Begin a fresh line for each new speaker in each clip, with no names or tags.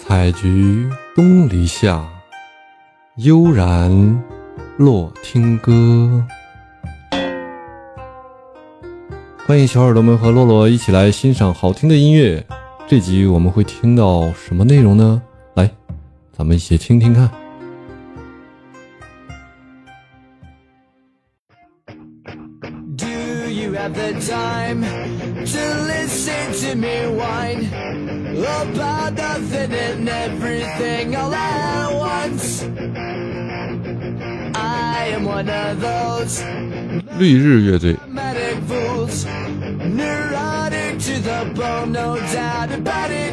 采菊东篱下，悠然落听歌。欢迎小耳朵们和洛洛一起来欣赏好听的音乐。这集我们会听到什么内容呢？来，咱们一起听听看。
Do you have the time to listen to me whine about nothing and everything all at once? I am one of those
绿日乐队
dramatic fools, neurotic to the bone, no doubt about it.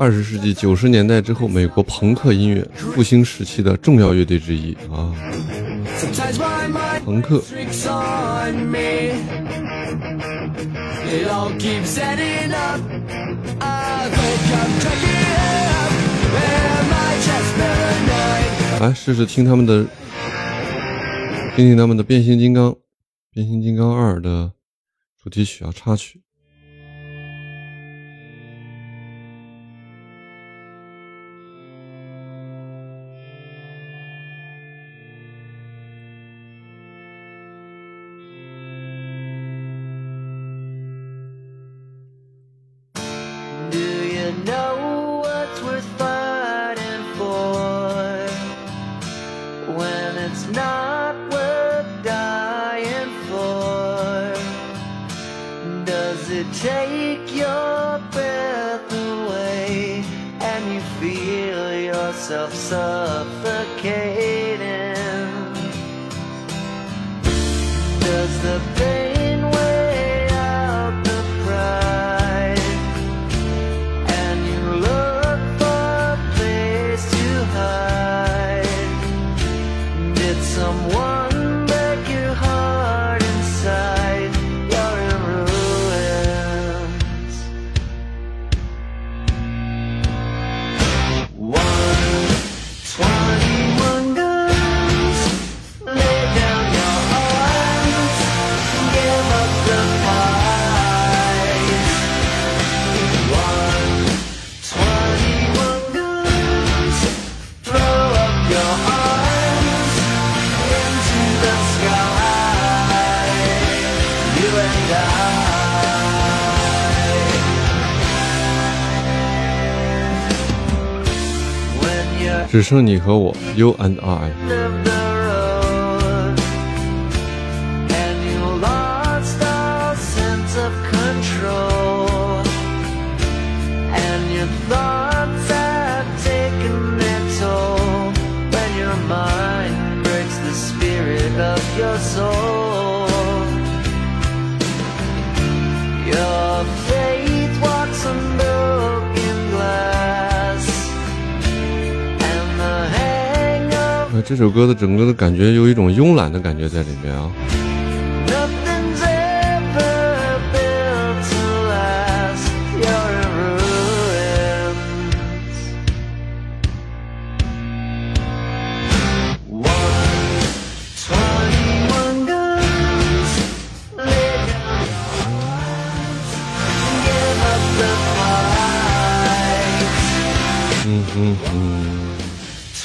二十世纪九十年代之后，美国朋克音乐复兴时期的重要乐队之一啊。朋克。来试试听他们的，听听他们的《变形金刚》《变形金刚二》的主题曲啊，插曲。
Yourself suffocating? Does the
只剩你和我，You and I。这首歌的整个的感觉有一种慵懒的感觉在里面啊。嗯嗯嗯。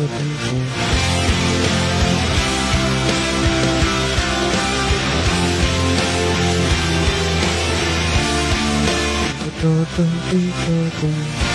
咚哒哒咚咚。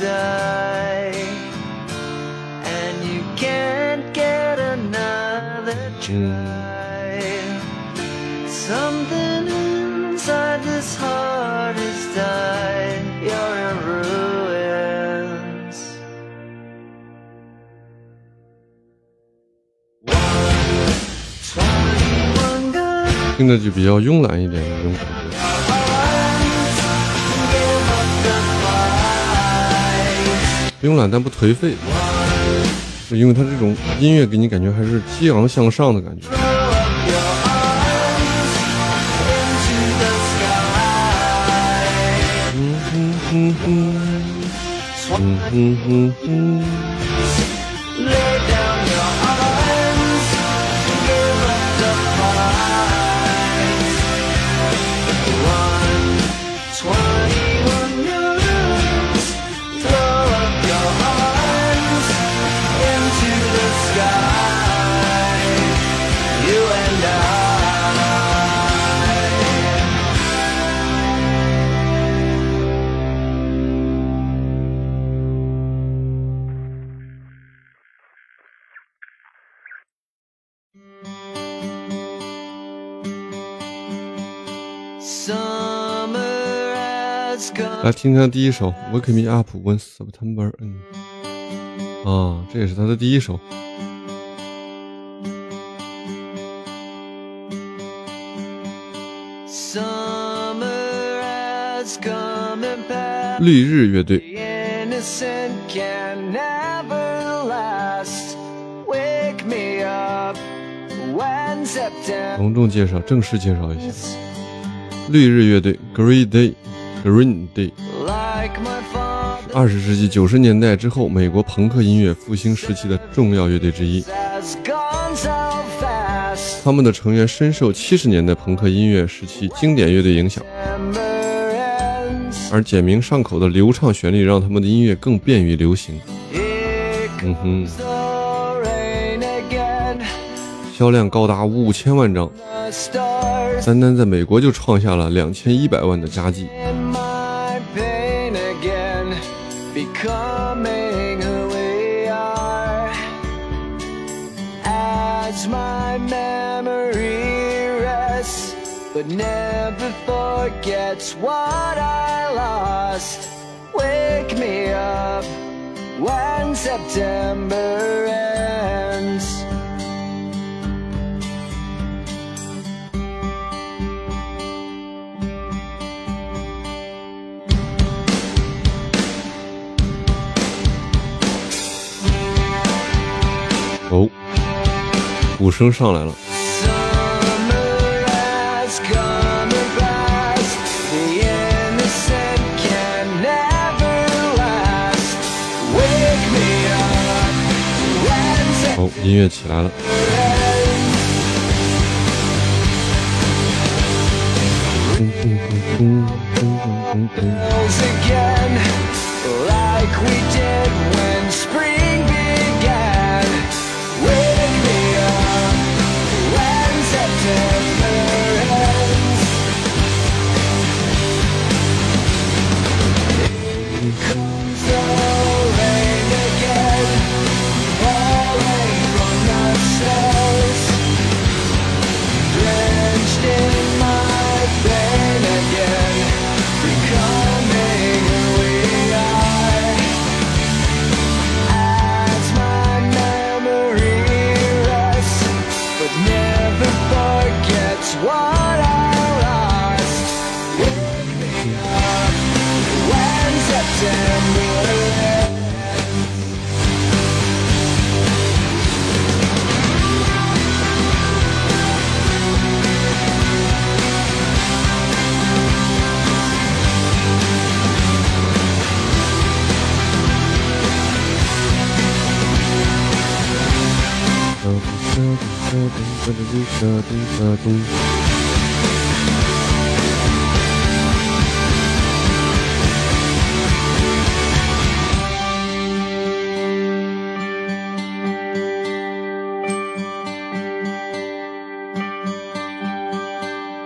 die, and you can't get another try. Something inside this heart has died. You're in ruins. Twenty-one good
听着就比较慵懒一点的这种感觉。 慵懒但不颓废，因为他这种音乐给你感觉还是激昂向上的感觉。
Throw up your arms into the sky.
嗯，嗯来听听他第一首《Wake Me Up When September》。Ends》啊，这也是他的第一首。
Summer has come and passed.
绿日乐队
，innocent can never last. Wake me up when September.
隆重介绍，正式介绍一下。绿日乐队 Day，
Father
二十世纪九十年代之后美国朋克音乐复兴时期的重要乐队之一。他们的成员深受七十年代朋克音乐时期经典乐队影响，而简明上口的流畅旋律让他们的音乐更便于流行。嗯哼.销量高达五千万张单单在美国就创下了两千一百万的佳绩。
memory rests, but never forgets what I lost. Wake me up when September ends.
哦，鼓声上来了， 音乐起来了。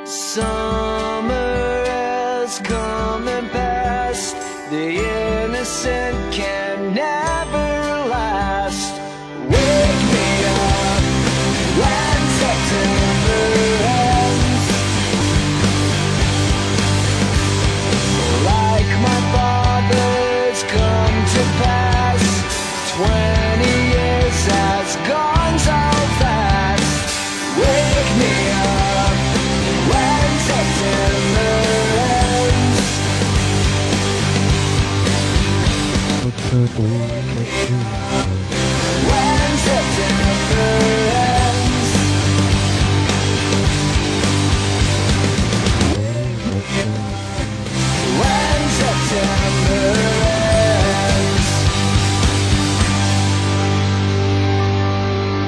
Summer has come and passed. The
欢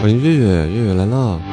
迎月月月月来了。